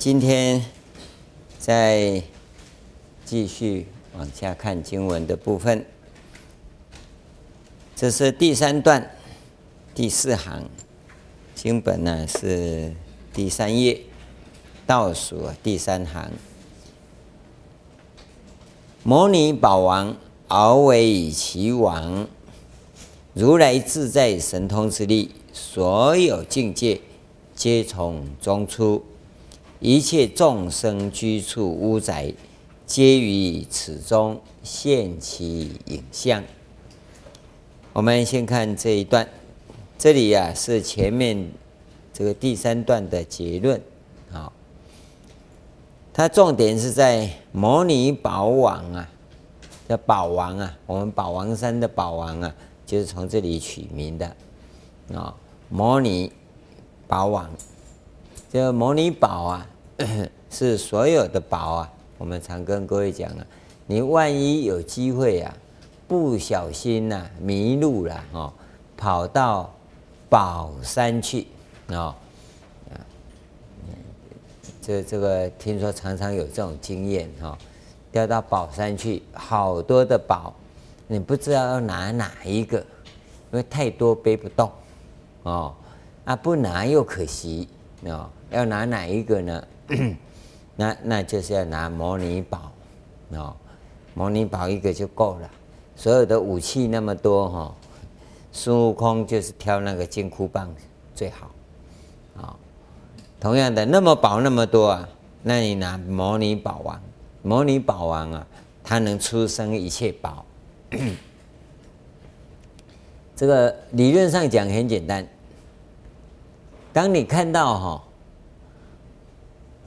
今天再继续往下看经文的部分，这是第三段第四行，经本呢是第三页倒数第三行。摩尼宝王敖为以其王，如来自在神通之力，所有境界皆从中出。一切众生居处屋宅，皆于此中现其影像。我们先看这一段，这里呀、啊、是前面这个第三段的结论。好，它重点是在摩尼宝王啊，叫宝王啊，我们宝王山的宝王啊，就是从这里取名的啊。摩尼宝王，这个摩尼宝啊。是所有的宝啊，我们常跟各位讲啊，你万一有机会啊，不小心呐、啊、迷路了哦，跑到宝山去哦，啊，这这个听说常常有这种经验哈，掉到宝山去，好多的宝，你不知道要拿哪一个，因为太多背不动哦，啊不拿又可惜哦，要拿哪一个呢？那那就是要拿摩尼宝，哦，摩尼宝一个就够了。所有的武器那么多哈，孙悟空就是挑那个金箍棒最好，啊，同样的那么宝那么多啊，那你拿摩尼宝王，摩尼宝王啊，它能出生一切宝。这个理论上讲很简单，当你看到哈。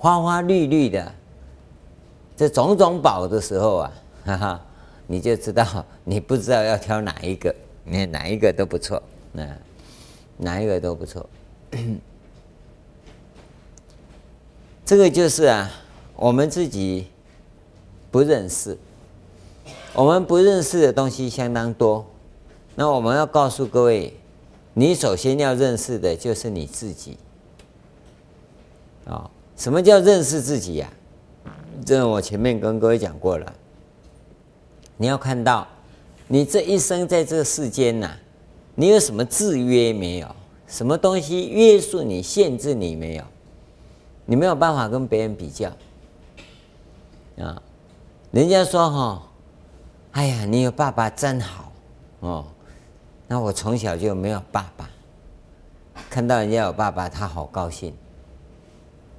花花绿绿的这种种宝的时候啊，哈哈，你就知道你不知道要挑哪一个，你看哪一个都不错，那哪一个都不错。这个就是啊，我们自己不认识，我们不认识的东西相当多。那我们要告诉各位，你首先要认识的就是你自己啊。什么叫认识自己呀？这我前面跟各位讲过了。你要看到，你这一生在这世间呐，你有什么制约没有？什么东西约束你、限制你没有？你没有办法跟别人比较啊。人家说哈，哎呀，你有爸爸真好哦。那我从小就没有爸爸，看到人家有爸爸，他好高兴。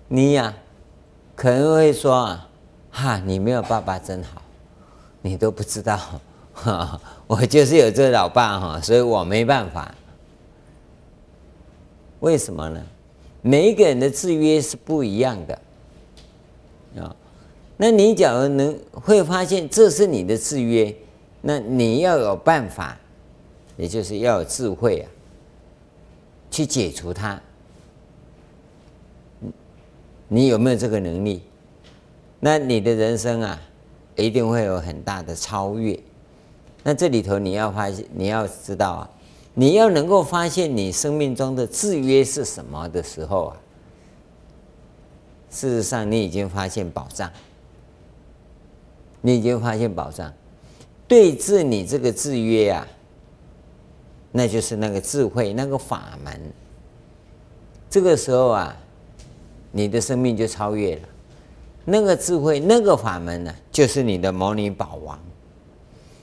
你呀、可能会说啊，哈，你没有爸爸真好，你都不知道，哈，我就是有这老爸哈，所以我没办法。为什么呢？每一个人的制约是不一样的啊。那你假如能会发现这是你的制约，那你要有办法，也就是要有智慧啊，去解除它。你有没有这个能力？那你的人生啊，一定会有很大的超越。那这里头你要发现，你要知道啊，你要能够发现你生命中的制约是什么的时候啊，事实上你已经发现宝藏，你已经发现宝藏。对治你这个制约啊，那就是那个智慧，那个法门。这个时候啊。你的生命就超越了，那个智慧、那个法门呢、就是你的摩尼宝王。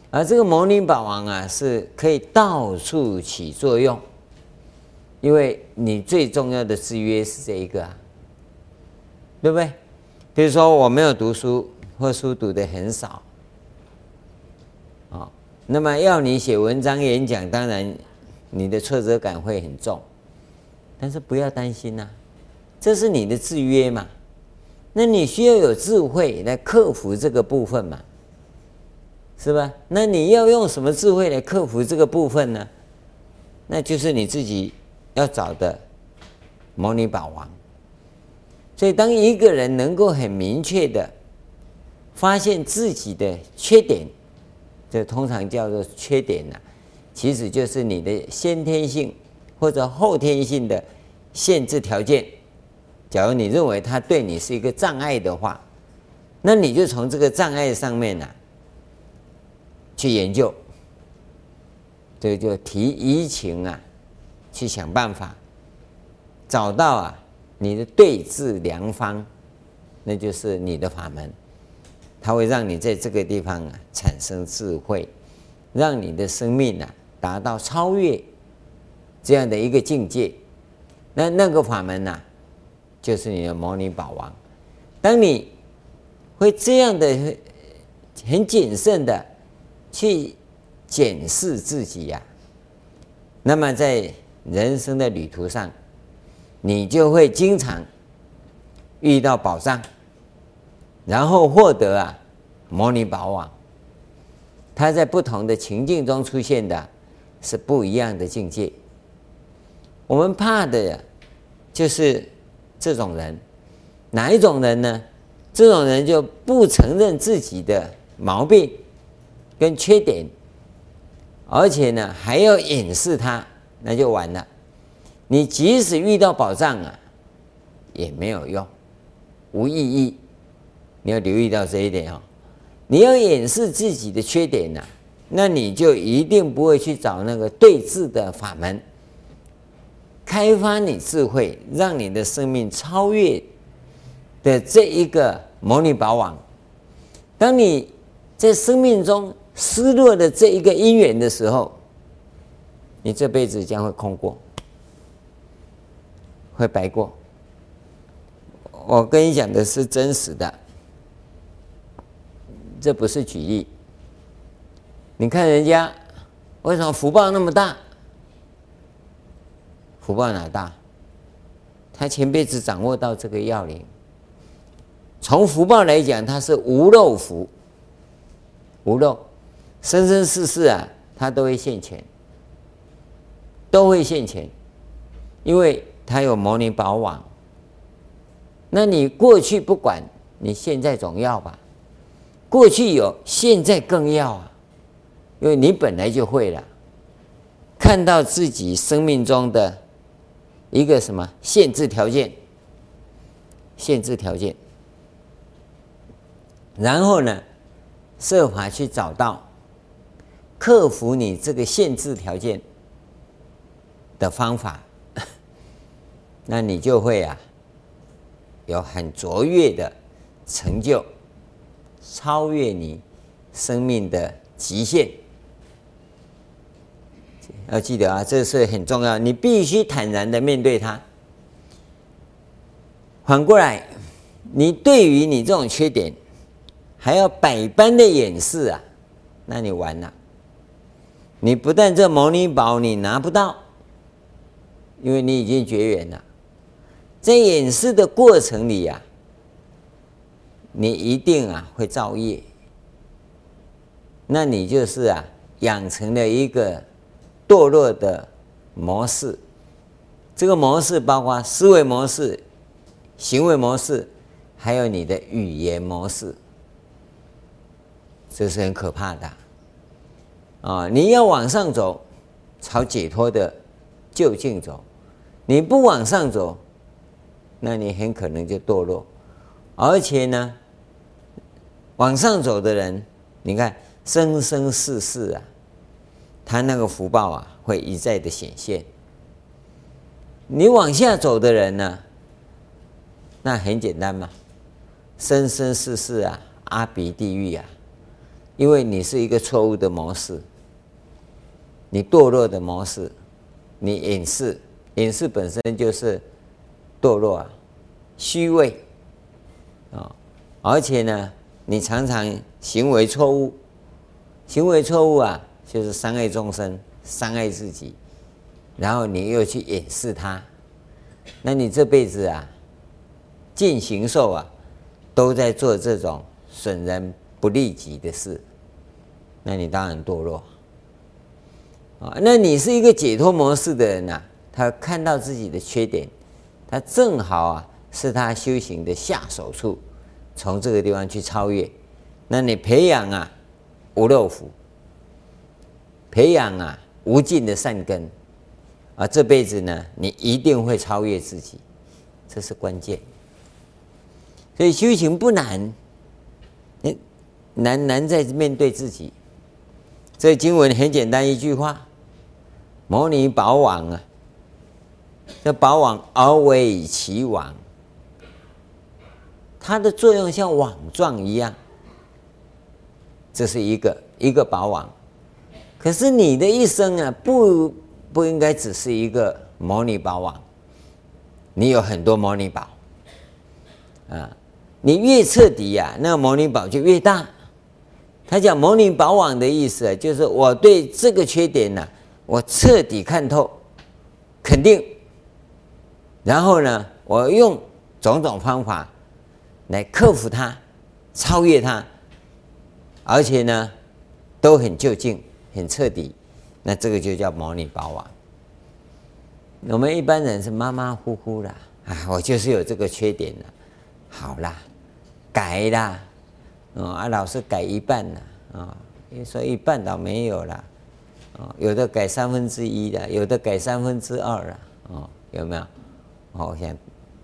而这个摩尼宝王啊，是可以到处起作用，因为你最重要的制约是这一个啊，对不对？比如说我没有读书，或书读得很少，啊，那么要你写文章、演讲，当然你的挫折感会很重，但是不要担心呐、这是你的制约嘛？那你需要有智慧来克服这个部分嘛？是吧？那你要用什么智慧来克服这个部分呢？那就是你自己要找的摩尼宝王。所以，当一个人能够很明确的发现自己的缺点，这通常叫做缺点呢，其实就是你的先天性或者后天性的限制条件。假如你认为他对你是一个障碍的话，那你就从这个障碍上面呢、去研究，这个就提移情啊，去想办法找到啊你的对治良方，那就是你的法门，它会让你在这个地方啊产生智慧，让你的生命啊达到超越这样的一个境界。那那个法门呢、就是你的摩尼宝王。当你会这样的很谨慎的去检视自己呀、那么在人生的旅途上，你就会经常遇到宝藏，然后获得啊摩尼宝王。它在不同的情境中出现的是不一样的境界。我们怕的呀，就是这种人，哪一种人呢？这种人就不承认自己的毛病跟缺点，而且呢还要掩饰他，那就完了。你即使遇到宝藏啊，也没有用，无意义。你要留意到这一点哦。你要掩饰自己的缺点呢，那你就一定不会去找那个对治的法门。开发你智慧，让你的生命超越的这一个摩尼宝网。当你在生命中失落的这一个因缘的时候，你这辈子将会空过，会白过。我跟你讲的是真实的，这不是举例。你看人家为什么福报那么大？福报哪大？他前辈子掌握到这个要领。从福报来讲，他是无漏福，无漏，生生世世啊，他都会现钱，都会现钱，因为他有摩尼宝网。那你过去不管，你现在总要吧？过去有，现在更要啊，因为你本来就会了，看到自己生命中的。一个什么限制条件？限制条件，然后呢，设法去找到克服你这个限制条件的方法，那你就会啊，有很卓越的成就，超越你生命的极限。要记得啊，这是很重要，你必须坦然的面对它。反过来，你对于你这种缺点，还要百般的掩饰啊，那你完了。你不但这摩尼宝你拿不到，因为你已经绝缘了，在掩饰的过程里呀、啊，你一定啊会造业，那你就是啊养成了一个。堕落的模式，这个模式包括思维模式、行为模式，还有你的语言模式，这是很可怕的啊！你要往上走，朝解脱的究竟走；你不往上走，那你很可能就堕落。而且呢，往上走的人，你看生生世世啊。他那个福报啊，会一再的显现。你往下走的人呢，那很简单嘛，生生世世啊，阿鼻地狱啊，因为你是一个错误的模式，你堕落的模式，你掩饰，掩饰本身就是堕落啊，虚伪啊，而且呢，你常常行为错误，行为错误啊。就是伤害众生，伤害自己，然后你又去掩饰它，那你这辈子啊，尽形寿啊，都在做这种损人不利己的事，那你当然堕落啊。那你是一个解脱模式的人啊，他看到自己的缺点，他正好啊是他修行的下手处，从这个地方去超越，那你培养啊无漏福。培养啊无尽的善根，啊这辈子呢，你一定会超越自己，这是关键。所以修行不难，难难在面对自己。这经文很简单一句话：“摩尼宝网啊，这宝网而为其网，它的作用像网状一样。这是一个一个宝网。可是你的一生啊，不不应该只是一个牟尼宝网，你有很多牟尼宝啊。你越彻底呀、那个牟尼宝就越大。”他讲牟尼宝网的意思啊，就是我对这个缺点呢，我彻底看透、肯定，然后呢，我用种种方法来克服它、超越它，而且呢，都很就近、很彻底，那这个就叫牟尼宝啊。我们一般人是马马虎虎的，啊，我就是有这个缺点了，好啦，改啦。哦，啊，老是改一半了啊，你说一半倒没有了，哦，有的改三分之一的，有的改三分之二了，哦，有没有？好像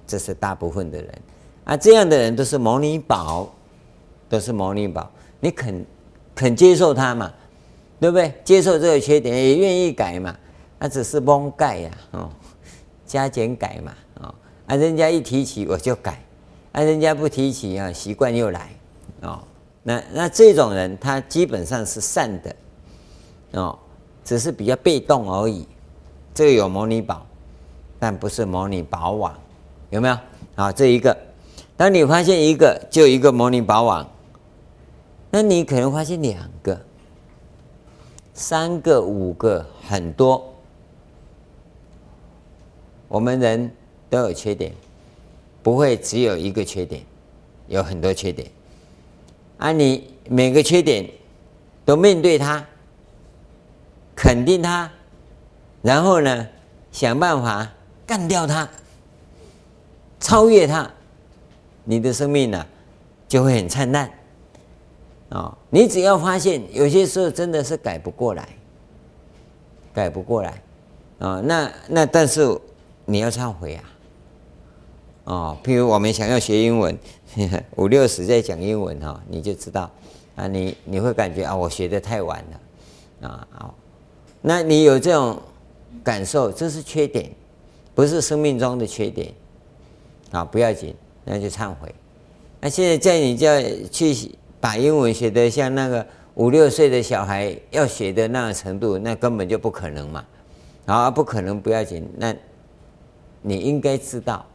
这是大部分的人，啊，这样的人都是牟尼宝，都是牟尼宝，你肯肯接受他嘛，对不对？接受这个缺点，也愿意改嘛，那只是蒙盖呀，哦，加减改嘛，哦啊，人家一提起我就改，啊，人家不提起啊，习惯又来。哦，那那这种人他基本上是善的，哦，只是比较被动而已。这个有模拟宝，但不是模拟宝网，有没有？好，这一个，当你发现一个，就一个模拟宝网，那你可能发现两个、三个、五个，很多。我们人都有缺点，不会只有一个缺点，有很多缺点。啊，你每个缺点都面对它，肯定它，然后呢，想办法干掉它，超越它，你的生命呢、就会很灿烂。啊、哦，你只要发现有些时候真的是改不过来，改不过来，啊、哦，那那但是你要忏悔啊。哦，譬如我们想要学英文。五六十在讲英文哈，你就知道啊，你你会感觉啊，我学的太晚了啊，好，那你有这种感受，这是缺点，不是生命中的缺点啊，不要紧，那就忏悔。那现在叫你叫去把英文学得像那个五六岁的小孩要学的那个程度，那根本就不可能嘛，啊，不可能，不要紧，那你应该知道，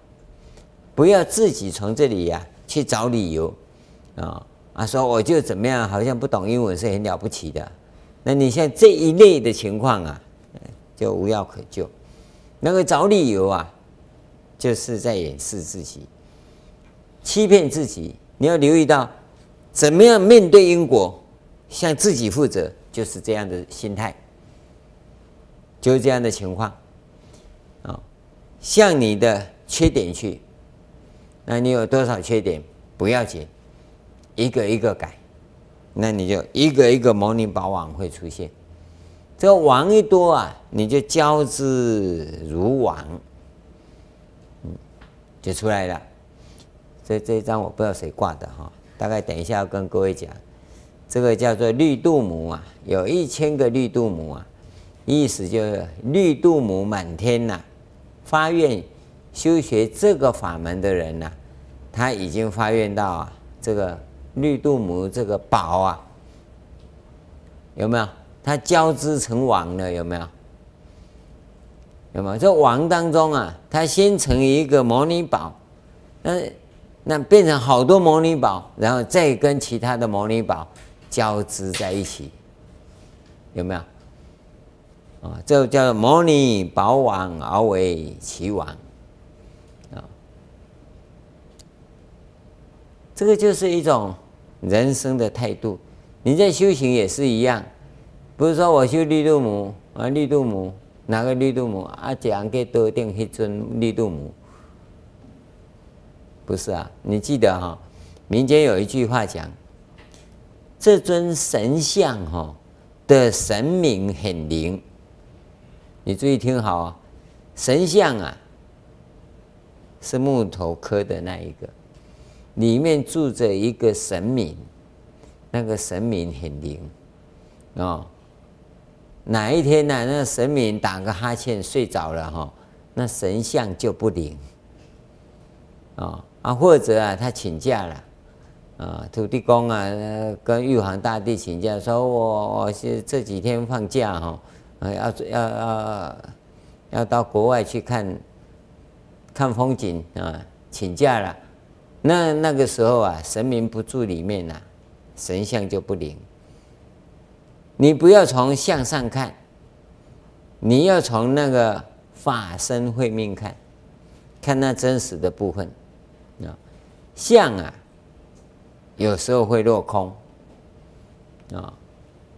不要自己从这里呀。去找理由，啊啊，说我就怎么样，好像不懂英文是很了不起的。那你像这一类的情况啊，就无药可救。那个找理由啊，就是在掩饰自己，欺骗自己。你要留意到，怎么样面对因果，向自己负责，就是这样的心态，就是这样的情况。啊，向你的缺点去。那你有多少缺点不要紧，一个一个改，那你就一个一个牟尼宝网会出现。这个网一多啊，你就交织如网，嗯，就出来了。这这一张我不知道谁挂的哈，大概等一下要跟各位讲，这个叫做绿度母啊，有一千个绿度母啊，意思就是绿度母满天呐，发愿。修学这个法门的人呢、啊，他已经发愿到啊，这个绿度母这个宝啊，有没有？他交织成网了，有没有？有没有？这网当中啊，他先成一个牟尼宝，那那变成好多牟尼宝，然后再跟其他的牟尼宝交织在一起，有没有？啊，这叫做摩尼宝网而为其网。这个就是一种人生的态度，你在修行也是一样，不是说我修绿度母啊，绿度母哪个绿度母啊？这样给多定一尊绿度母，不是啊？你记得哈、民间有一句话讲，这尊神像哈的神明很灵，你注意听好啊，神像啊是木头刻的那一个，里面住着一个神明，那个神明很灵哦。哪一天呢、那神明打个哈欠睡着了哈，那神像就不灵啊啊，或者啊，他请假了啊，土地公啊跟玉皇大帝请假，说我我是这几天放假哈，啊要要要要到国外去看看风景啊，请假了。那那个时候啊，神明不住里面呐、啊，神像就不灵。你不要从向上看，你要从那个法身慧命看，看那真实的部分。相啊，有时候会落空啊。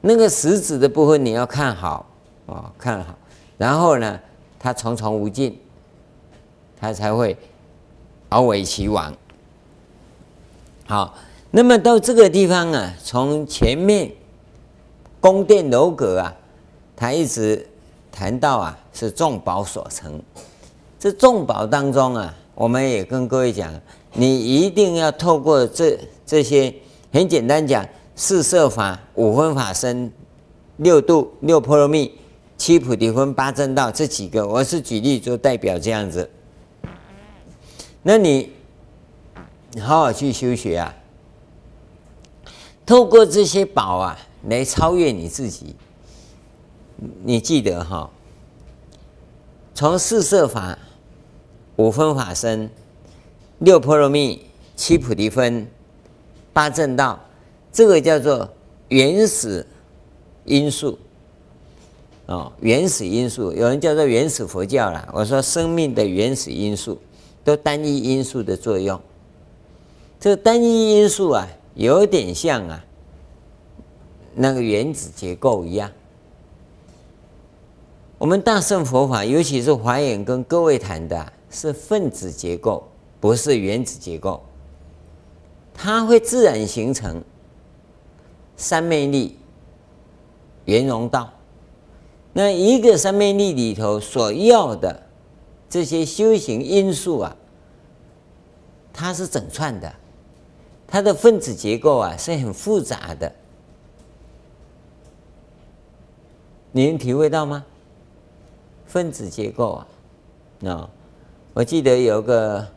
那个实质的部分你要看好啊，看好，然后呢，它重重无尽，它才会而为其王。好，那么到这个地方啊，从前面。宫殿楼阁啊，他一直谈到啊，是众宝所成。这众宝当中啊，我们也跟各位讲，你一定要透过这这些，很简单讲，四摄法、五分法身、六度、六波罗蜜、七菩提分、八正道这几个，我是举例就代表这样子。那你好好去修学啊，透过这些宝啊。来超越你自己，你记得哈？从四摄法、五分法身、六波罗蜜、七菩提分、八正道，这个叫做原始因素哦。原始因素，有人叫做原始佛教啦。我说生命的原始因素，都单一因素的作用。这个单一因素啊，有点像啊。那个原子结构一样，我们大乘佛法，尤其是华严，跟各位谈的是分子结构，不是原子结构。它会自然形成三昧力、圆融道。那一个三昧力里头所要的这些修行因素啊，它是整串的，它的分子结构啊是很复杂的。你能体会到吗？分子结构啊，那我记得有个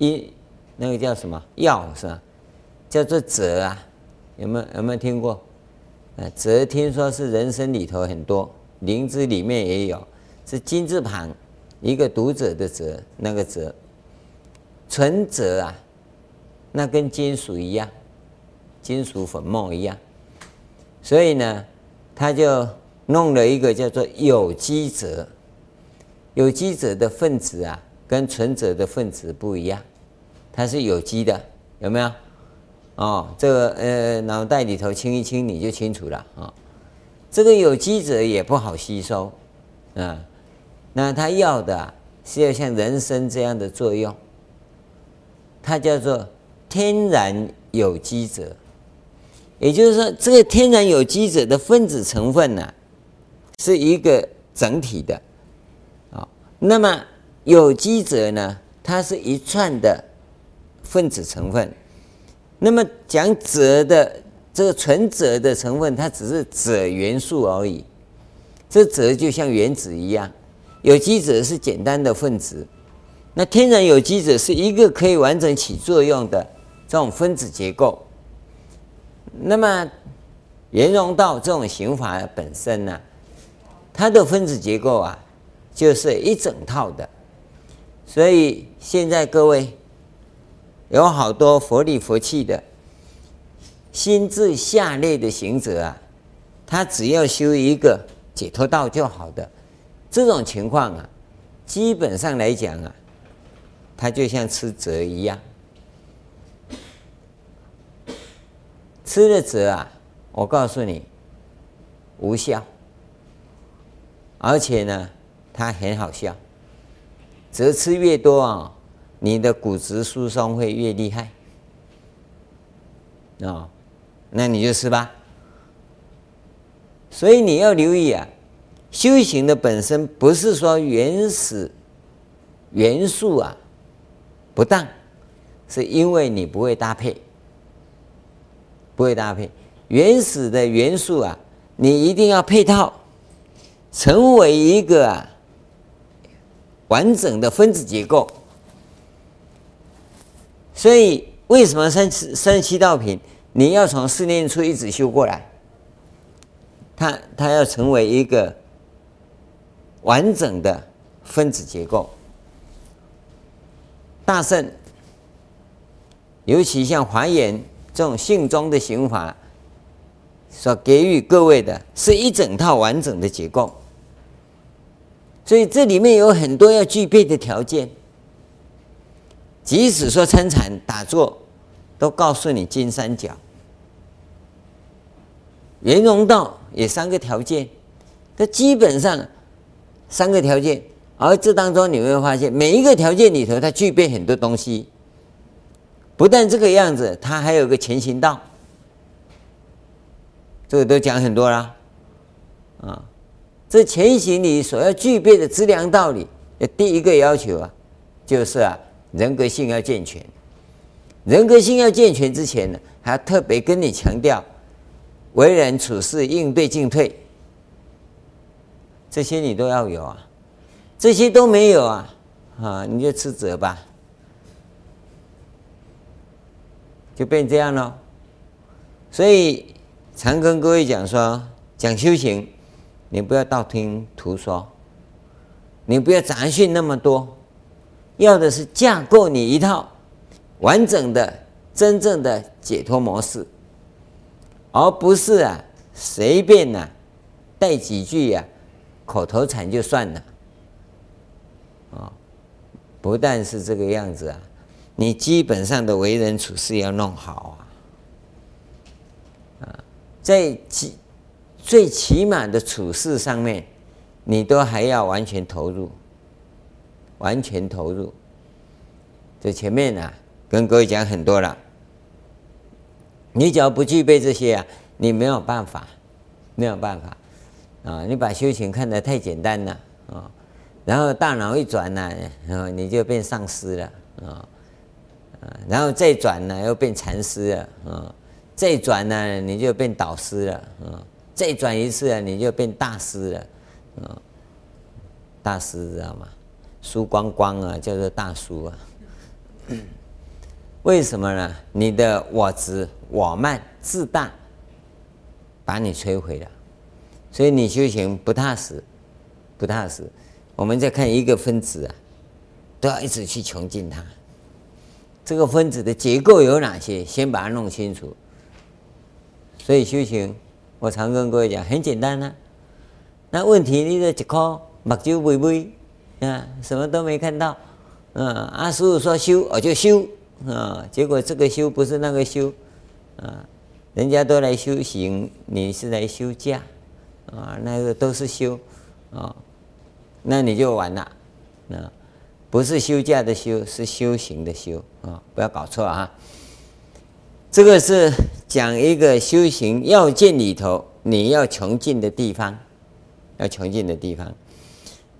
一那个叫什么药是吧？叫做泽啊，有没有有没有听过？呃，泽听说是人参里头很多，灵芝里面也有，是金字旁一个读者的者，那个泽，纯泽啊，那跟金属一样，金属粉末一样，所以呢。他就弄了一个叫做有机泽，有机泽的分子啊，跟纯泽的分子不一样，它是有机的，有没有？哦，这个呃，脑袋里头清一清你就清楚了啊、哦。这个有机者也不好吸收啊，那他要的，是要像人参这样的作用，它叫做天然有机者。也就是说，这个天然有机者的分子成分呢、是一个整体的，啊，那么有机者呢，它是一串的分子成分。那么讲锗的这个纯锗的成分，它只是锗元素而已。这锗就像原子一样，有机者是简单的分子，那天然有机者是一个可以完整起作用的这种分子结构。那么，圆融道这种刑法本身呢，它的分子结构啊，就是一整套的。所以现在各位有好多佛理佛气的心智下劣的行者啊，他只要修一个解脱道就好的。这种情况啊，基本上来讲啊，他就像吃蛰一样。吃了蛰啊，我告诉你，无效，而且呢，它很好笑。蛰吃越多啊，你的骨质疏松会越厉害啊，那你就吃吧。所以你要留意啊，修行的本身不是说原始元素啊不当，是因为你不会搭配，不会搭配原始的元素啊，你一定要配套，成为一个完整的分子结构。所以为什么三十三十七道品你要从四念处一直修过来？它它要成为一个完整的分子结构。大圣，尤其像华严这种性宗的行法，所给予各位的是一整套完整的结构，所以这里面有很多要具备的条件。即使说参禅打坐，都告诉你金三角，圆融道也三个条件，它基本上三个条件。而这当中你会发现，每一个条件里头，它具备很多东西。不但这个样子，它还有个前行道，这个都讲很多啦。啊，这前行里所要具备的资粮道理，第一个要求啊，就是啊，人格性要健全。人格性要健全之前呢，还要特别跟你强调，为人处事应对进退，这些你都要有啊。这些都没有啊，啊，你就斥责吧，就变这样了。所以常跟各位讲说，讲修行，你不要道听途说，你不要杂讯那么多，要的是架构你一套完整的、真正的解脱模式，而不是啊随便呐、带几句呀、啊、口头禅就算了。啊，不但是这个样子啊，你基本上的为人处事要弄好啊，啊，在起最起码的处事上面，你都还要完全投入，完全投入。这前面呢、啊，跟各位讲很多了，你只要不具备这些啊，你没有办法，没有办法啊，你把修行看得太简单了啊。然后大脑一转呢，然后你就变上师了啊，然后再转呢又变禅师了啊，再转呢你就变导师了啊，再转一次啊你就变大师了啊，大师知道吗？输光光啊，叫做大叔啊。为什么呢？你的我执、我慢、自大，把你摧毁了，所以你修行不踏实，不踏实。我们再看一个分子啊，都要一直去穷尽它。这个分子的结构有哪些？先把它弄清楚。所以修行，我常跟各位讲，很简单呐、啊。那问题你的一颗目睭微微啊，什么都没看到。嗯，阿师傅说修，我就修啊。结果这个修不是那个修啊，人家都来修行，你是来休假啊，那个都是修啊。那你就完了，啊，不是休假的休，是修行的修啊，不要搞错啊。这个是讲一个修行要件里头你要穷尽的地方，要穷尽的地方。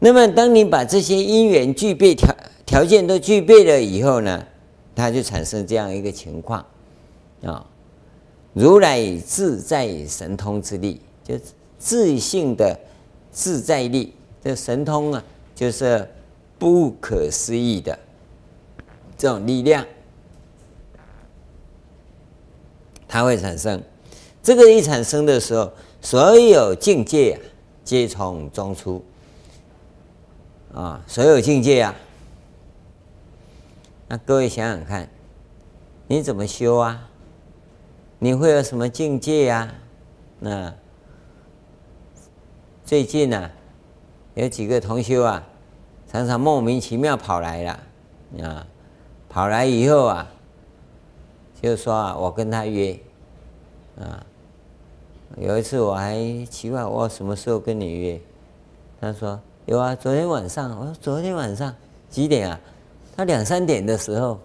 那么，当你把这些因缘具备条条件都具备了以后呢，它就产生这样一个情况啊，如来自在神通之力，就自性的自在力。这神通啊，就是不可思议的这种力量，它会产生。这个一产生的时候，所有境界啊，皆从中出啊，所有境界啊。那各位想想看，你怎么修啊？你会有什么境界呀、啊？那最近呢、有几个同修啊，常常莫名其妙跑来了啊，跑来以后啊，就是说啊，我跟他约啊。有一次我还奇怪，我什么时候跟你约？他说有啊，昨天晚上。我说昨天晚上几点啊？他两三点的时候。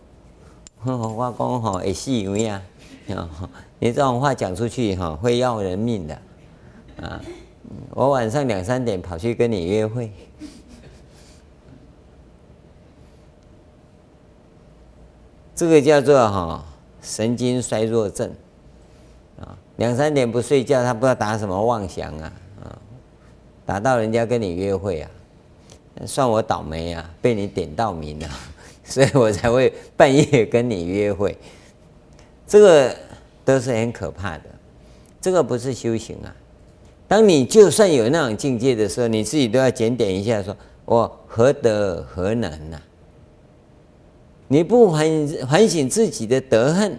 我讲哈，也是有呀。你这种话讲出去哈，会要人命的啊。我晚上两三点跑去跟你约会，这个叫做哈神经衰弱症啊，两三点不睡觉，他不知道打什么妄想啊，打到人家跟你约会啊，算我倒霉啊，被你点到名了，所以我才会半夜跟你约会，这个都是很可怕的，这个不是修行啊。当你就算有那种境界的时候，你自己都要检点一下，说我何德何能呐、啊？你不反反省自己的德行，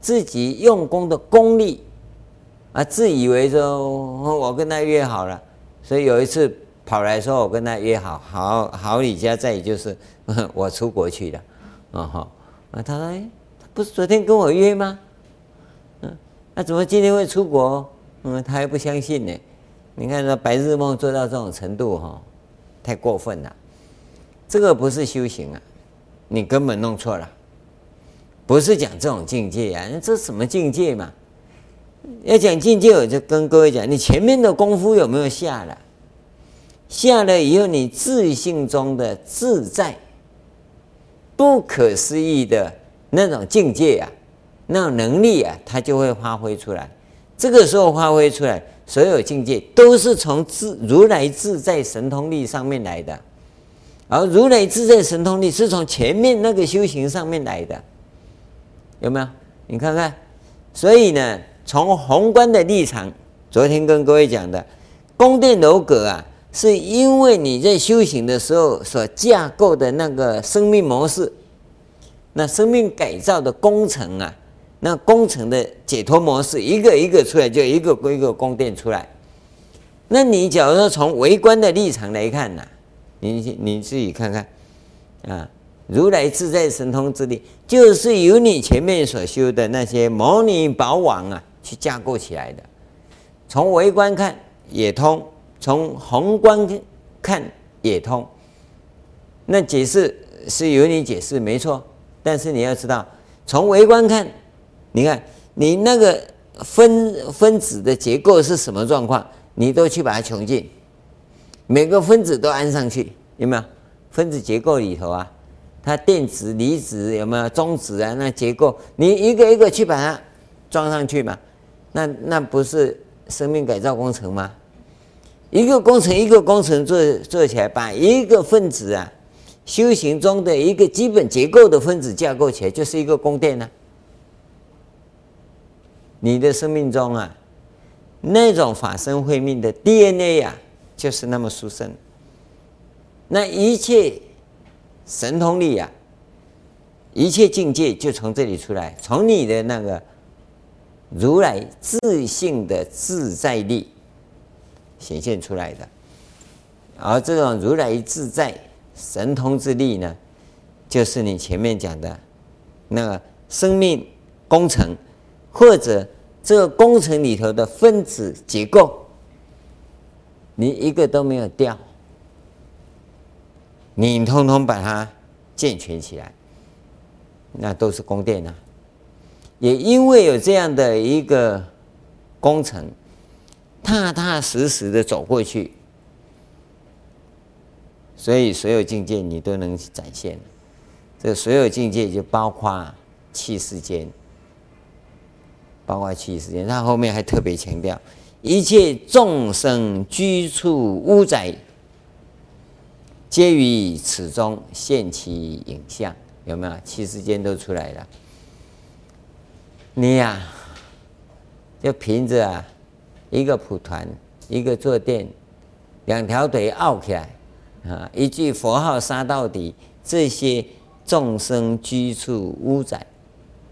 自己用功的功力啊，自以为说我跟他约好了，所以有一次跑来说我跟他约好，好好李家在，就是 我出国去了，啊哈，啊他说哎，不是昨天跟我约吗？嗯，那怎么今天会出国？嗯，他还不相信呢。你看，那白日梦做到这种程度，哈，太过分了。这个不是修行啊，你根本弄错了。不是讲这种境界啊，这什么境界嘛？要讲境界，我就跟各位讲，你前面的功夫有没有下了？下了以后，你自性中的自在、不可思议的那种境界啊，那种能力啊，它就会发挥出来。这个时候发挥出来，所有境界都是从自如来自在神通力上面来的，而如来自在神通力是从前面那个修行上面来的，有没有？你看看，所以呢，从宏观的立场，昨天跟各位讲的宫殿楼阁啊，是因为你在修行的时候所架构的那个生命模式，那生命改造的工程啊。那工程的解脱模式，一个一个出来，就一个一个宫殿出来。那你假如说从微观的立场来看呢，你你自己看看啊，如来自在神通之力，就是由你前面所修的那些摩尼宝网啊，去架构起来的。从微观看也通，从宏观看也通。那解释是由你解释没错，但是你要知道，从微观看。你看，你那个分分子的结构是什么状况？你都去把它穷尽，每个分子都安上去，有没有？分子结构里头啊，它电子、离子有没有？中子啊，那结构你一个一个去把它装上去嘛？那那不是生命改造工程吗？一个工程一个工程做做起来，把一个分子啊，修行中的一个基本结构的分子架构起来，就是一个宫殿呢、你的生命中啊，那种法身慧命的 DNA 呀、就是那么殊胜。那一切神通力呀、一切境界就从这里出来，从你的那个如来自性的自在力显现出来的。而这种如来自在神通之力呢，就是你前面讲的那个生命工程。或者这个工程里头的分子结构，你一个都没有掉，你通通把它健全起来，那都是宫殿啊。也因为有这样的一个工程，踏踏实实的走过去，所以所有境界你都能展现。这所有境界就包括器世间。包括七世间，他后面还特别强调，一切众生居处屋宅，皆于此中现其影像，有没有？七世间都出来了。你呀、啊，就凭着啊，一个蒲团，一个坐垫，两条腿拗起来，啊，一句佛号杀到底，这些众生居处屋宅，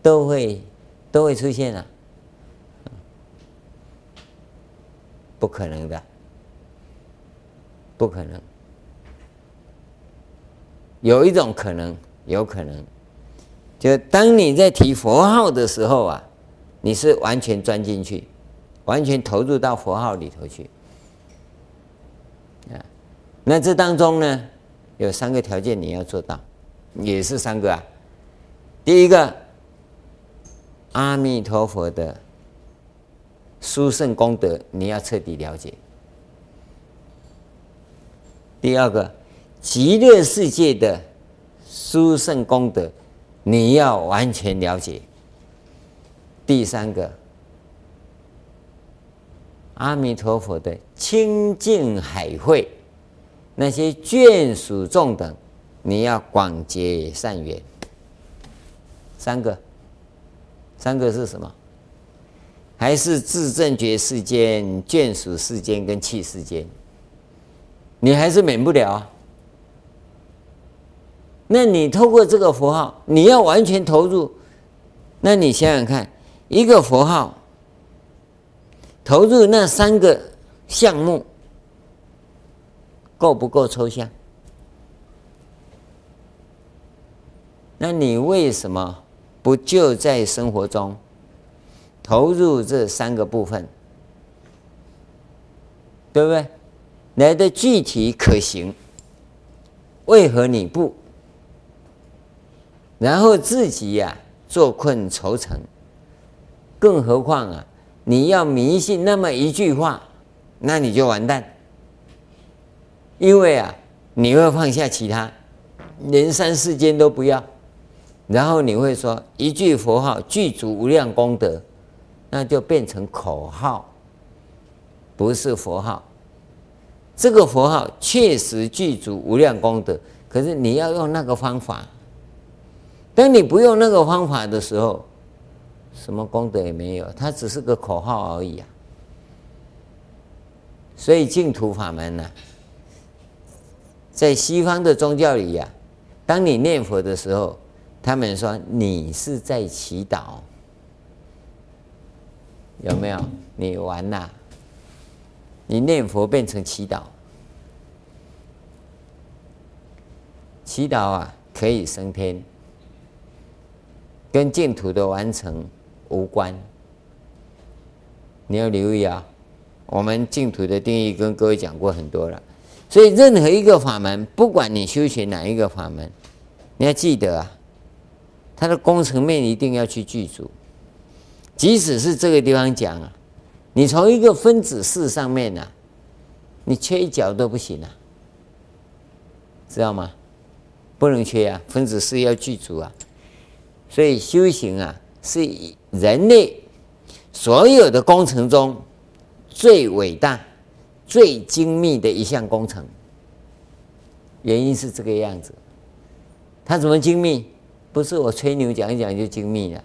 都会都会出现了。不可能的，不可能。有一种可能，有可能，就当你在提佛号的时候啊，你是完全钻进去，完全投入到佛号里头去。啊，那这当中呢，有三个条件你要做到，也是三个啊。第一个，阿弥陀佛的。殊胜功德，你要彻底了解。第二个，极乐世界的殊胜功德，你要完全了解。第三个，阿弥陀佛的清净海会，那些眷属众等，你要广结善缘。三个，三个是什么？还是自证觉世间、眷属世间跟器世间？你还是免不了啊。那你透过这个符号，你要完全投入，那你想想看。一个符号投入那三个项目，够不够抽象？那你为什么不就在生活中投入这三个部分？对不对？来的具体可行？为何你不？然后自己呀、啊，坐困愁城。更何况啊，你要迷信那么一句话，那你就完蛋。因为啊，你会放下其他，连三世间都不要，然后你会说一句佛号具足无量功德，那就变成口号，不是佛号。这个佛号确实具足无量功德，可是你要用那个方法。当你不用那个方法的时候，什么功德也没有，它只是个口号而已啊！所以净土法门呢、在西方的宗教里呀、当你念佛的时候，他们说你是在祈祷，有没有？你完了，你念佛变成祈祷，祈祷啊可以升天，跟净土的完成。无关，你要留意啊！我们净土的定义跟各位讲过很多了，所以任何一个法门，不管你修学哪一个法门，你要记得啊，它的工程面一定要去具足。即使是这个地方讲啊，你从一个分子式上面啊，你缺一角都不行啊，知道吗？不能缺啊，分子式要具足啊。所以修行啊。是人类所有的工程中最伟大、最精密的一项工程。原因是这个样子，它怎么精密？不是我吹牛讲一讲就精密了，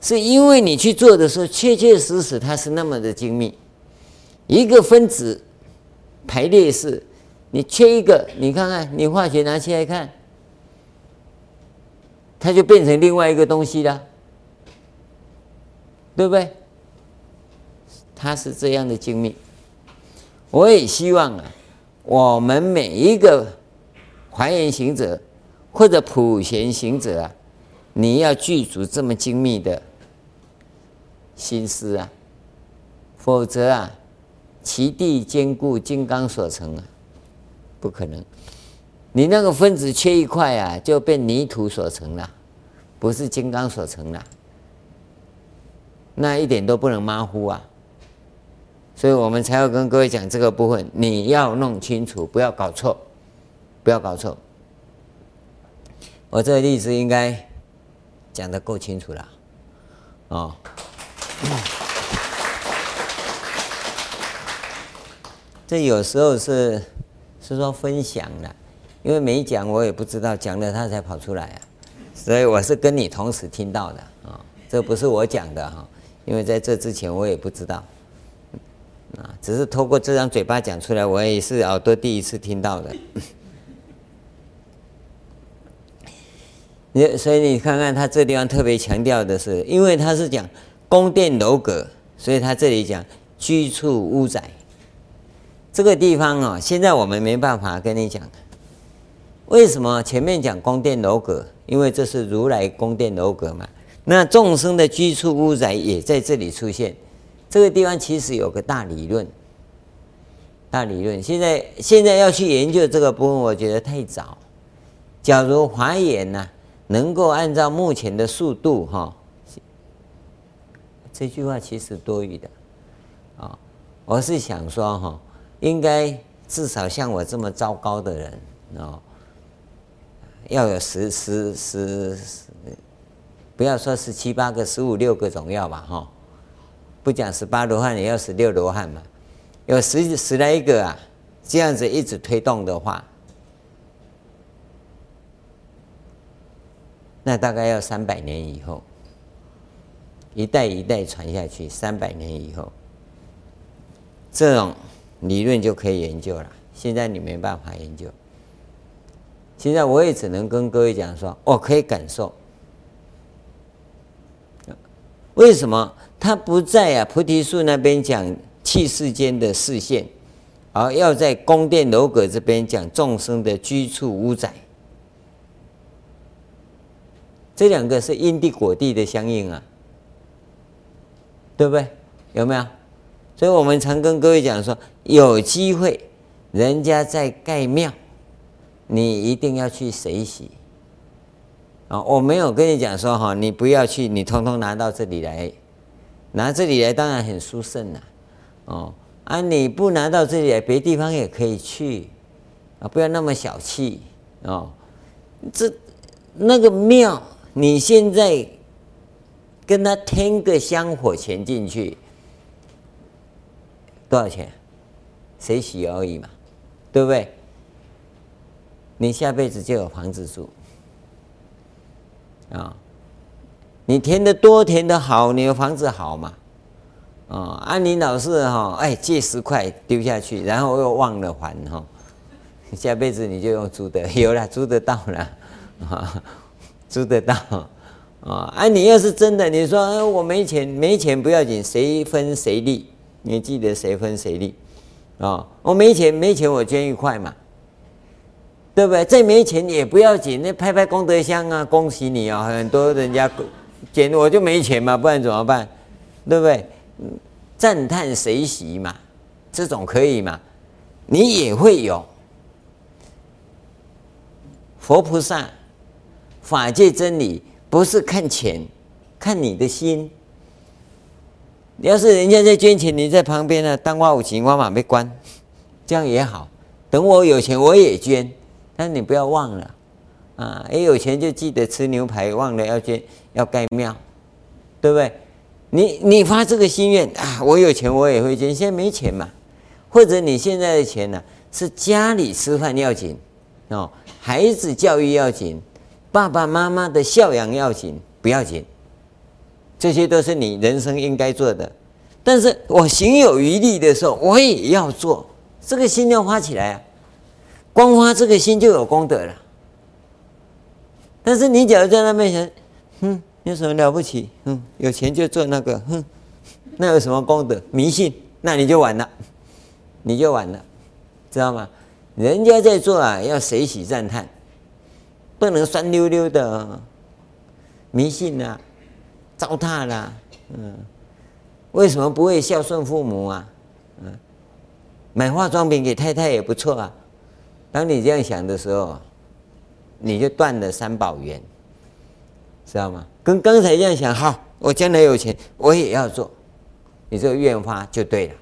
是因为你去做的时候，确确实实它是那么的精密。一个分子排列式，你缺一个，你看看，你化学拿起来看，它就变成另外一个东西了。对不对？它是这样的精密。我也希望啊，我们每一个还原行者或者普贤行者啊，你要具足这么精密的心思啊，否则啊，其地坚固，金刚所成啊，不可能。你那个分子缺一块啊，就变泥土所成了，不是金刚所成了。那一点都不能马虎啊，所以我们才要跟各位讲这个部分，你要弄清楚，不要搞错，不要搞错。我这个例子应该讲得够清楚了，哦。这有时候是是说分享的，因为没讲我也不知道，讲了他才跑出来啊，所以我是跟你同时听到的啊，这不是我讲的哈。因为在这之前我也不知道，啊，只是透过这张嘴巴讲出来，我也是耳朵第一次听到的。你 所以你看看他这地方特别强调的是，因为他是讲宫殿楼阁，所以他这里讲居处屋宅。这个地方啊，现在我们没办法跟你讲，为什么前面讲宫殿楼阁？因为这是如来宫殿楼阁嘛。那众生的居处屋宅也在这里出现，这个地方其实有个大理论，大理论。现在现在要去研究这个部分，我觉得太早。假如华严呐能够按照目前的速度哈，这句话其实多余的啊。我是想说哈，应该至少像我这么糟糕的人啊，要有十十十，不要说十七八个，十五六个总要吧，哈，不讲十八罗汉，也要十六罗汉嘛，有十十来个啊，这样子一直推动的话，那大概要三百年以后，一代一代传下去，三百年以后，这种理论就可以研究了。现在你没办法研究。现在我也只能跟各位讲说，我可以感受。为什么他不在啊？菩提树那边讲气世间的视线，而要在宫殿楼阁这边讲众生的居处屋宅。这两个是因地果地的相应啊，对不对？有没有？所以我们常跟各位讲说，有机会人家在盖庙。你一定要去随喜啊！我没有跟你讲说哈，你不要去，你通通拿到这里来，拿这里来当然很殊胜了哦啊！你不拿到这里来，别地方也可以去啊！不要那么小气哦。这那个庙，你现在跟他添个香火钱进去，多少钱？随喜而已嘛，对不对？你下辈子就有房子住啊！你填的多，填的好，你有房子好嘛？啊！啊，你老是哈，哎，借十块丢下去，然后又忘了还哈，下辈子你就用租的，有了 租得到了啊，租得到啊！啊，你要是真的，你说我没钱，没钱不要紧，谁分谁利？你记得谁分谁利啊？我没钱，没钱我捐一块嘛。对不对？再没钱也不要紧，那拍拍功德箱啊，恭喜你啊、哦！很多人家捡我就没钱嘛，不然怎么办？对不对？赞叹随喜嘛，这种可以嘛？你也会有佛菩萨法界真理，不是看钱，看你的心。你要是人家在捐钱，你在旁边呢，当花无情，我马被关，这样也好。等我有钱，我也捐。但你不要忘了，啊，一有钱就记得吃牛排，忘了要捐要盖庙，对不对？你你发这个心愿啊，我有钱我也会捐，现在没钱嘛，或者你现在的钱呢、是家里吃饭要紧，哦，孩子教育要紧，爸爸妈妈的孝养要紧，不要紧，这些都是你人生应该做的。但是我行有余力的时候，我也要做，这个心要发起来啊。光发这个心就有功德了，但是你假如在那边想，哼，有什么了不起？哼，有钱就做那个，哼，那有什么功德？迷信，那你就完了，你就完了，知道吗？人家在做啊，要随喜赞叹，不能酸溜溜的，迷信啊，糟蹋啦，嗯，为什么不会孝顺父母啊？嗯，买化妆品给太太也不错啊。当你这样想的时候，你就断了三宝缘，知道吗？跟刚才这样想，好，我将来有钱，我也要做，你这个愿发就对了。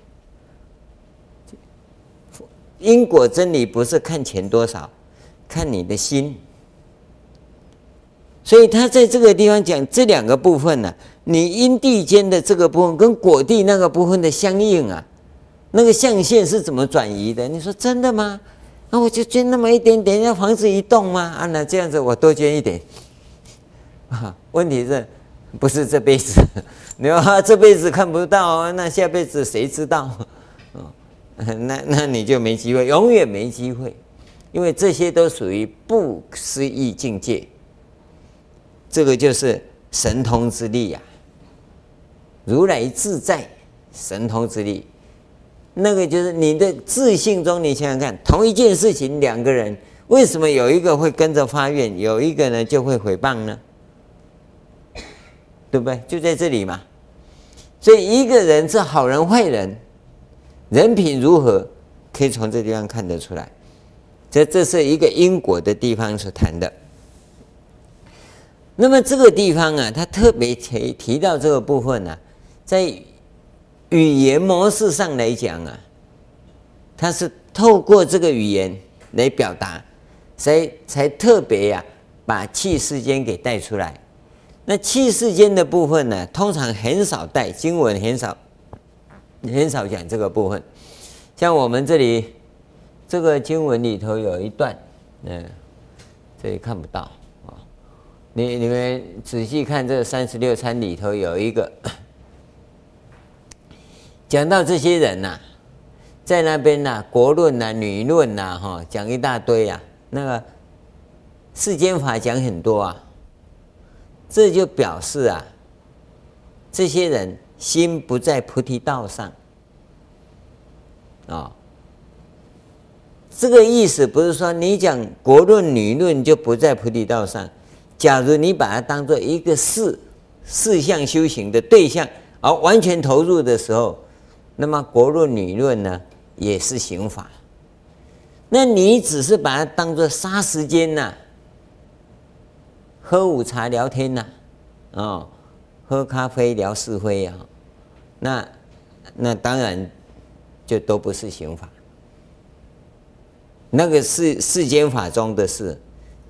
因果真理不是看钱多少，看你的心。所以他在这个地方讲这两个部分呢、你因地间的这个部分跟果地那个部分的相应啊，那个象限是怎么转移的？你说真的吗？那我就捐那么一点点，让房子一栋吗？啊，那这样子我多捐一点。啊，问题是，不是这辈子？你说这辈子看不到，那下辈子谁知道？那那你就没机会，永远没机会，因为这些都属于不思议境界。这个就是神通之力呀，如来自在神通之力。那个就是你的自信中，你想想看，同一件事情，两个人为什么有一个会跟着发愿，有一个呢就会毁谤呢？对不对？就在这里嘛。所以一个人是好人坏人，人品如何，可以从这地方看得出来。这这是一个因果的地方所谈的。那么这个地方啊，他特别提提到这个部分呢、在。语言模式上来讲啊，它是透过这个语言来表达，所以才特别呀、把气世间给带出来。那气世间的部分呢，通常很少带，经文很少很少讲这个部分。像我们这里这个经文里头有一段，嗯，这里看不到啊。你你们仔细看这三十六参里头有一个讲到这些人呐、在那边呐、国论呐、啊，女论呐、哈，讲一大堆啊。那个世间法讲很多啊，这就表示啊，这些人心不在菩提道上。啊、哦，这个意思不是说你讲国论、女论就不在菩提道上。假如你把它当做一个事事项修行的对象，而完全投入的时候，那么国论、女论呢也是刑法。那你只是把它当做杀时间呐、喝午茶聊天呐、哦，喝咖啡聊是非啊，那那当然。就都不是刑法，那个是世间法中的事，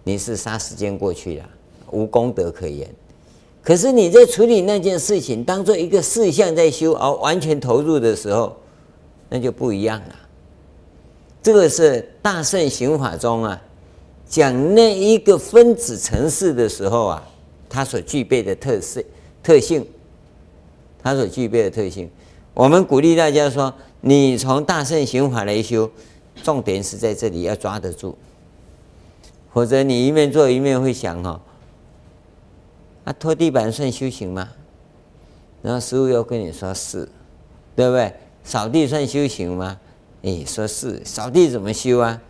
你是杀时间过去了，无功德可言。可是你在处理那件事情，当做一个事项在修，而完全投入的时候，那就不一样了。这个是大圣行法中啊，讲那一个分子层次的时候啊，它所具备的特色特性，它所具备的特性，我们鼓励大家说。你从大圣行法来修，重点是在这里要抓得住，否则你一面做一面会想哈，啊拖地板算修行吗？然后师傅又跟你说是，对不对？扫地算修行吗？你，说是，扫地怎么修啊？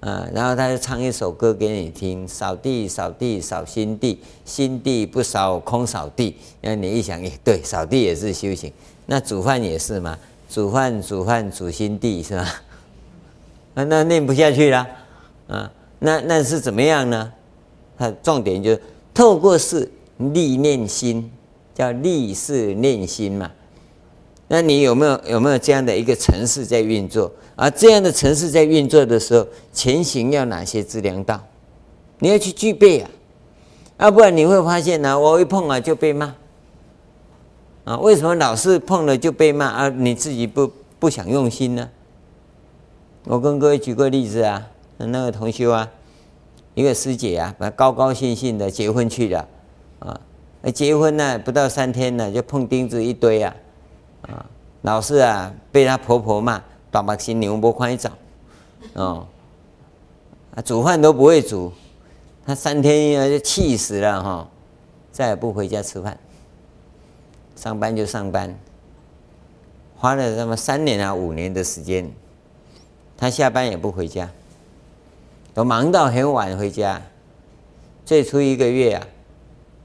啊，然后他就唱一首歌给你听：扫地扫地扫心地，心地不扫空扫地。然后你一想，也，对，扫地也是修行，那煮饭也是吗？煮饭煮饭煮心地是吧？那 那念不下去了啊？那那是怎么样呢？他重点就是透过是立念心，叫立事念心嘛。那你有没有有没有这样的一个城市在运作？而这样的城市在运作的时候，前行要哪些资粮道？你要去具备啊，要不然你会发现呢、我一碰啊就被骂。啊，为什么老是碰了就被骂啊？你自己不不想用心呢？我跟各位举个例子啊，那个同修啊，一个师姐啊，把高高兴兴的结婚去了，啊，那结婚呢不到三天呢，就碰钉子一堆啊，啊，老是啊被她婆婆骂，大把新娘不快找，哦，啊煮饭都不会煮，她三天就气死了哈，再也不回家吃饭。上班就上班，花了那么三年啊五年的时间，他下班也不回家，都忙到很晚回家。最初一个月啊，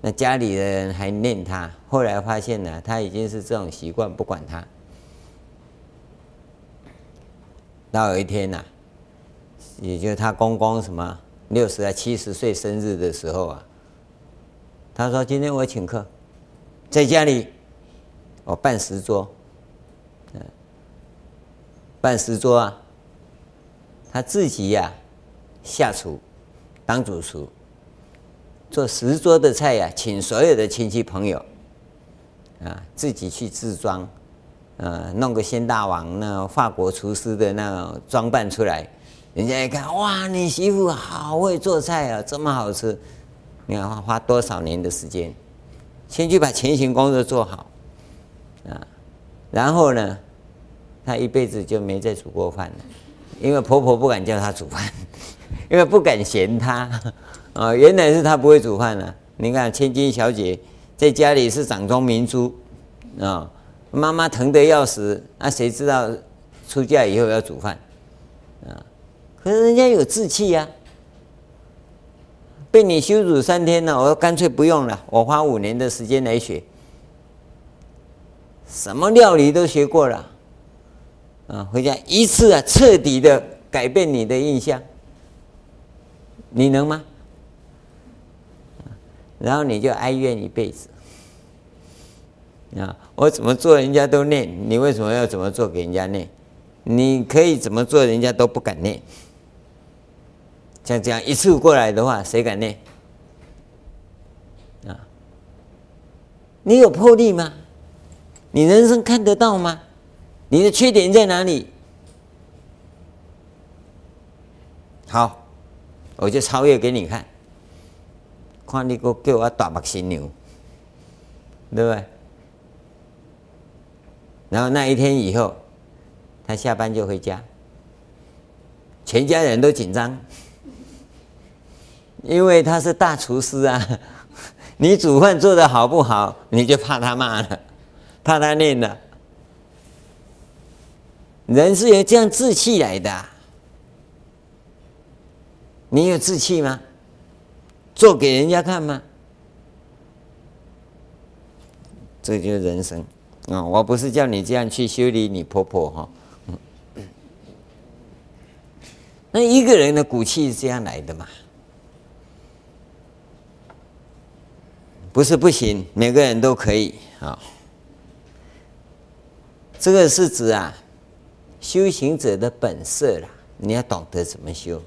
那家里的人还念他，后来发现呢，他已经是这种习惯，不管他。到有一天呐，也就是他公公什么六十啊七十岁生日的时候啊，他说：“今天我请客，在家里。”我办十桌，嗯，办十桌啊，他自己呀、下厨当主厨，做十桌的菜呀、请所有的亲戚朋友，啊，自己去自装，呃，弄个鲜大王那法国厨师的那种装扮出来，人家一看，哇，你媳妇好会做菜啊，这么好吃，你看花花多少年的时间，先去把前行工作做好。啊，然后呢，她一辈子就没再煮过饭了，因为婆婆不敢叫她煮饭，因为不敢嫌她。啊，原来是她不会煮饭了。你看千金小姐在家里是掌中明珠，啊，妈妈疼得要死，那谁知道出嫁以后要煮饭？啊，可是人家有志气呀，被你羞辱三天了，我干脆不用了，我花五年的时间来学。什么料理都学过了，啊，回家一次啊，彻底的改变你的印象，你能吗？然后你就哀怨一辈子。啊，我怎么做人家都念，你为什么要怎么做给人家念？你可以怎么做人家都不敢念。像这样一次过来的话，谁敢念？啊？你有魄力吗？你人生看得到吗？你的缺点在哪里？好，我就超越给你看。看你给我叫我大目新牛，对不对？然后那一天以后，他下班就回家，全家人都紧张，因为他是大厨师啊。你煮饭做的好不好，你就怕他骂了，怕他念了。人是有这样志气来的，你有志气吗？做给人家看吗？这就是人生啊！我不是叫你这样去修理你婆婆哈。那一个人的骨气是这样来的嘛？不是不行，每个人都可以啊。这个是指啊，修行者的本色啦。你要懂得怎么修，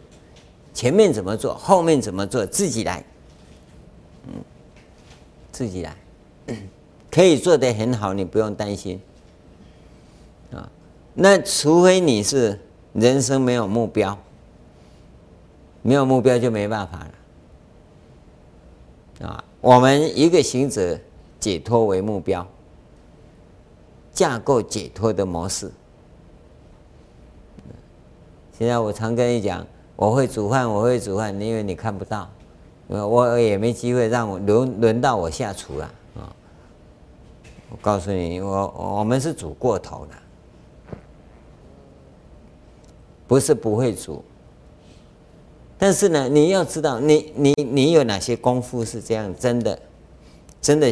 前面怎么做，后面怎么做，自己来。嗯，自己来，可以做得很好，你不用担心啊。那除非你是人生没有目标，没有目标就没办法了啊。我们一个行者解脱为目标，架构解脱的模式。现在我常跟你讲，我会煮饭，我会煮饭，因为你看不到，我也没机会让我轮轮到我下厨啊。啊，我告诉你，我我们是煮过头的，不是不会煮。但是呢，你要知道，你你你有哪些功夫是这样？真的，真的，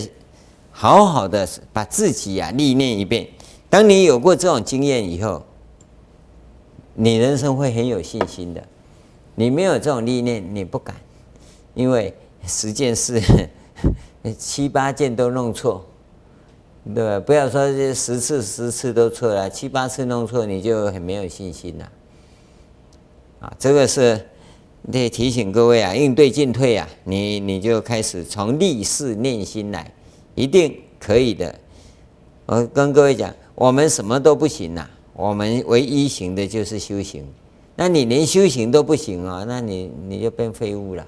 好好的把自己啊历练一遍。当你有过这种经验以后，你人生会很有信心的。你没有这种历练，你不敢，因为十件事 七八件都弄错，对？不要说这十次十次都错了，七八次弄错，你就很没有信心了。啊，这个是。得提醒各位啊，应对进退啊，你你就开始从立事练心来，一定可以的。我跟各位讲，我们什么都不行呐、我们唯一行的就是修行。那你连修行都不行啊，那你你就变废物了。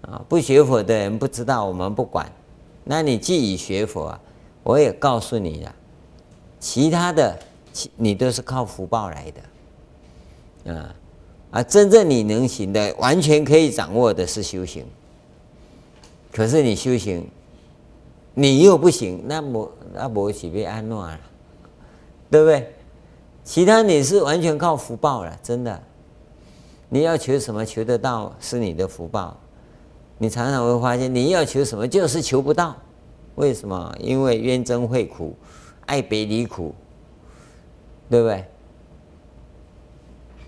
啊，不学佛的人不知道，我们不管。那你既已学佛啊，我也告诉你了，其他的你都是靠福报来的，啊。啊，真正你能行的，完全可以掌握的是修行。可是你修行，你又不行，那么那我岂被安乐了？对不对？其他你是完全靠福报了，真的。你要求什么求得到，是你的福报。你常常会发现，你要求什么就是求不到，为什么？因为冤憎会苦，爱别离苦，对不对？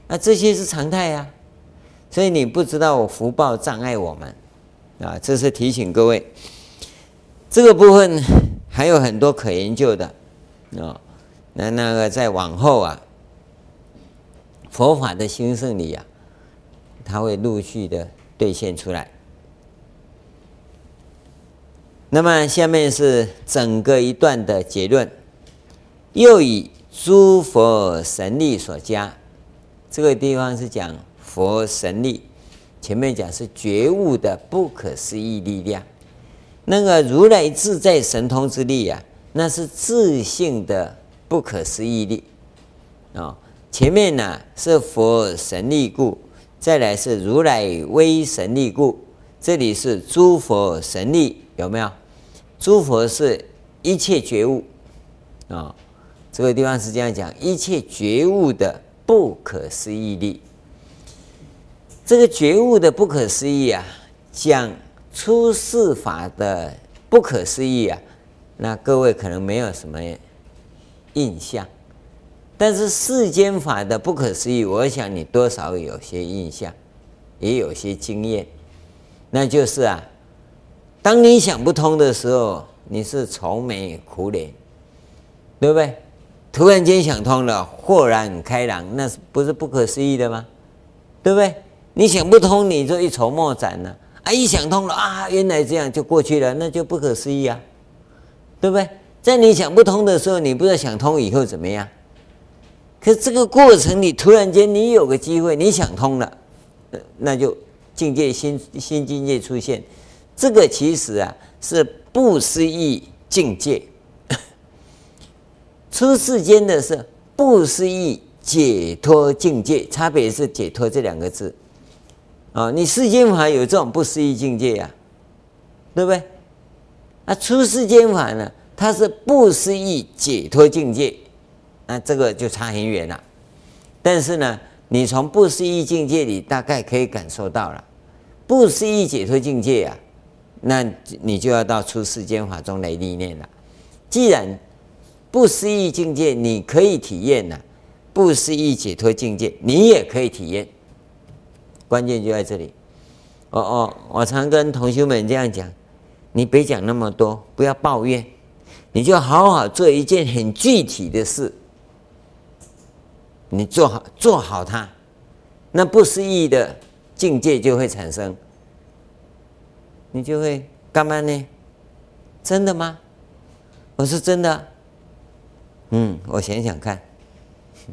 那这些是常态呀，所以你不知道我福报障碍我们，啊，这是提醒各位。这个部分还有很多可研究的，啊，那那个在往后啊，佛法的兴盛里啊，它会陆续的兑现出来。那么下面是整个一段的结论，又以诸佛神力所加。这个地方是讲佛神力，前面讲是觉悟的不可思议力量。那个如来自在神通之力啊，那是自性的不可思议力啊。前面呢是佛神力故，再来是如来威神力故，这里是诸佛神力，有没有？诸佛是一切觉悟啊。这个地方是这样讲，一切觉悟的。不可思议力，这个觉悟的不可思议啊，讲出世法的不可思议啊，那各位可能没有什么印象，但是世间法的不可思议，我想你多少有些印象，也有些经验，那就是啊，当你想不通的时候，你是愁眉苦脸，对不对？突然间想通了，豁然开朗，那不是不可思议的吗？对不对？你想不通，你就一筹莫展了啊！一想通了啊，原来这样就过去了，那就不可思议啊，对不对？在你想不通的时候，你不知道想通以后怎么样。可这个过程，你突然间你有个机会，你想通了，那就境界新新境界出现。这个其实啊是不思议境界，出世间的是不思议解脱境界，差别是解脱这两个字。啊，你世间法有这种不思议境界呀，对不对？啊，出世间法呢，它是不思议解脱境界。那这个就差很远了，但是呢，你从不思议境界里大概可以感受到了，不思议解脱境界啊，那你就要到出世间法中来历练了。既然不思议境界你可以体验了，不思议解脱境界你也可以体验，关键就在这里。哦哦，我常跟同学们这样讲，你别讲那么多，不要抱怨，你就好好做一件很具体的事。你做好做好它，那不思议的境界就会产生，你就会干嘛呢？真的吗？我说真的。嗯，我想想看，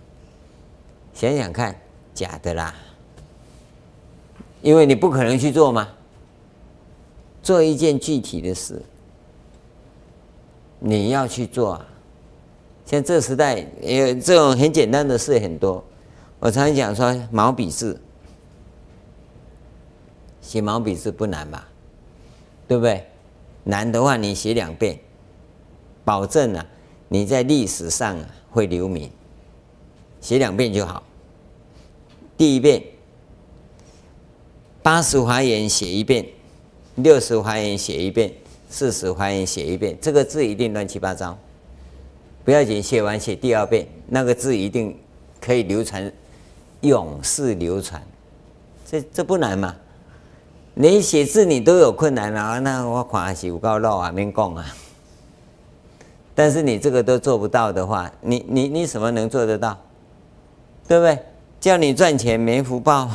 想想看，假的啦，因为你不可能去做嘛。做一件具体的事，你要去做啊。像这时代，也有这种很简单的事很多。我常常讲说，毛笔字，写毛笔字不难吧？对不对？难的话，你写两遍，保证啊，你在历史上会留名。写两遍就好。第一遍，八十华严写一遍，六十华严写一遍，四十华严写一遍，这个字一定乱七八糟。不要紧，写完写第二遍，那个字一定可以流传，永世流传。这这不难嘛？连写字你都有困难了，啊，那我看是有够老啊，免讲啊。但是你这个都做不到的话，你你你什么能做得到？对不对？叫你赚钱没福报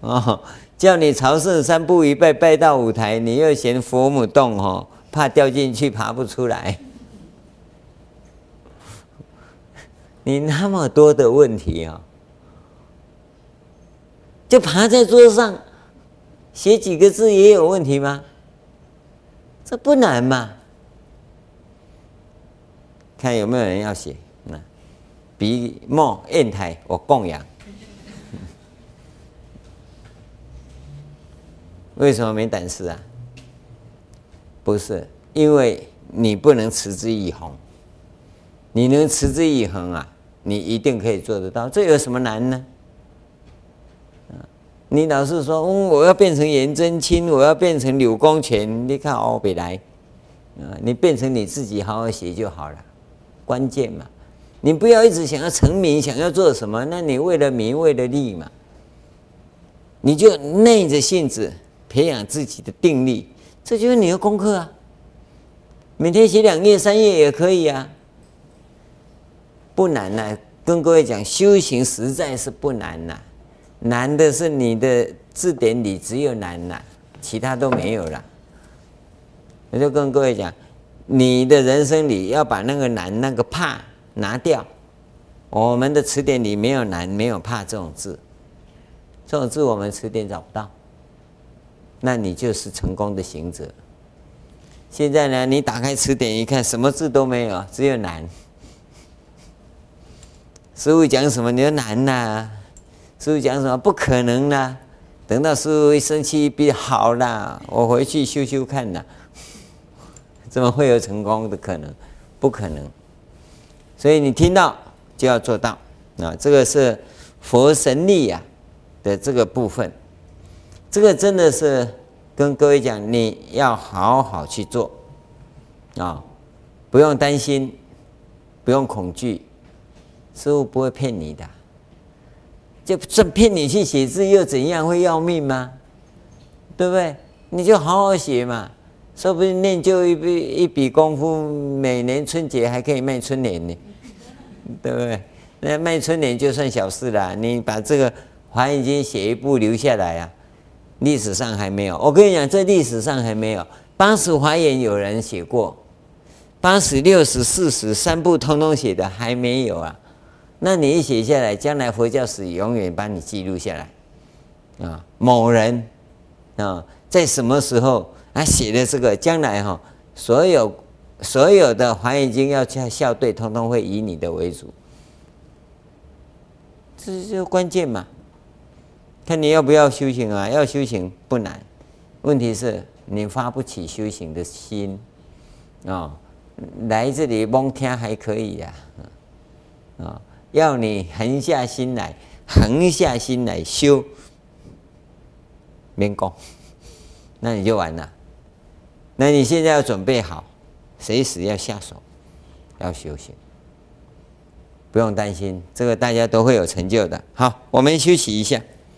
哦，叫你朝圣三步一拜拜到五台，你又嫌佛母洞哦，怕掉进去爬不出来。你那么多的问题啊，就趴在桌上写几个字也有问题吗？这不难嘛？看有没有人要写？那笔墨砚台我供养。为什么没胆识啊？不是，因为你不能持之以恒。你能持之以恒啊？你一定可以做得到，这有什么难呢？你老是说，嗯，我要变成颜真卿，我要变成柳公权，你看哦，别来，啊，你变成你自己，好好写就好了。关键嘛，你不要一直想要成名，想要做什么？那你为了名，为了利嘛，你就耐着性子培养自己的定力，这就是你的功课啊。每天写两页、三页也可以啊。不难呐、跟各位讲，修行实在是不难呐、难的是你的字典里只有难呐、其他都没有了。我就跟各位讲，你的人生里要把那个难、那个怕拿掉。我们的词典里没有难、没有怕这种字，这种字我们词典找不到。那你就是成功的行者。现在呢，你打开词典一看，什么字都没有，只有难。师父讲什么？你说难呐、师父讲什么？不可能啦、啊！等到师父一生气，比好啦，我回去修修看呐，怎么会有成功的可能？不可能。所以你听到就要做到啊！这个是佛神力呀的这个部分，这个真的是跟各位讲，你要好好去做啊！不用担心，不用恐惧。师父不会骗你的，就算骗你去写字又怎样？会要命吗？对不对？你就好好写嘛，说不定练就一笔一笔功夫，每年春节还可以卖春联呢，对不对？那卖春联就算小事了，你把这个《华严经》写一部留下来啊，历史上还没有。我跟你讲，这历史上还没有。八十华严有人写过，八十六十四十三部通通写的还没有啊？那你一写下来，将来佛教史永远把你记录下来啊！某人啊，在什么时候啊写的这个，将来哈，所有所有的华严经要校校对，通通会以你的为主，这是关键嘛？看你要不要修行啊？要修行不难，问题是你发不起修行的心啊！来这里蒙听还可以呀，啊。要你横下心来，横下心来修，免功，那你就完了。那你现在要准备好，随时要下手，要修行，不用担心，这个大家都会有成就的。好，我们休息一下。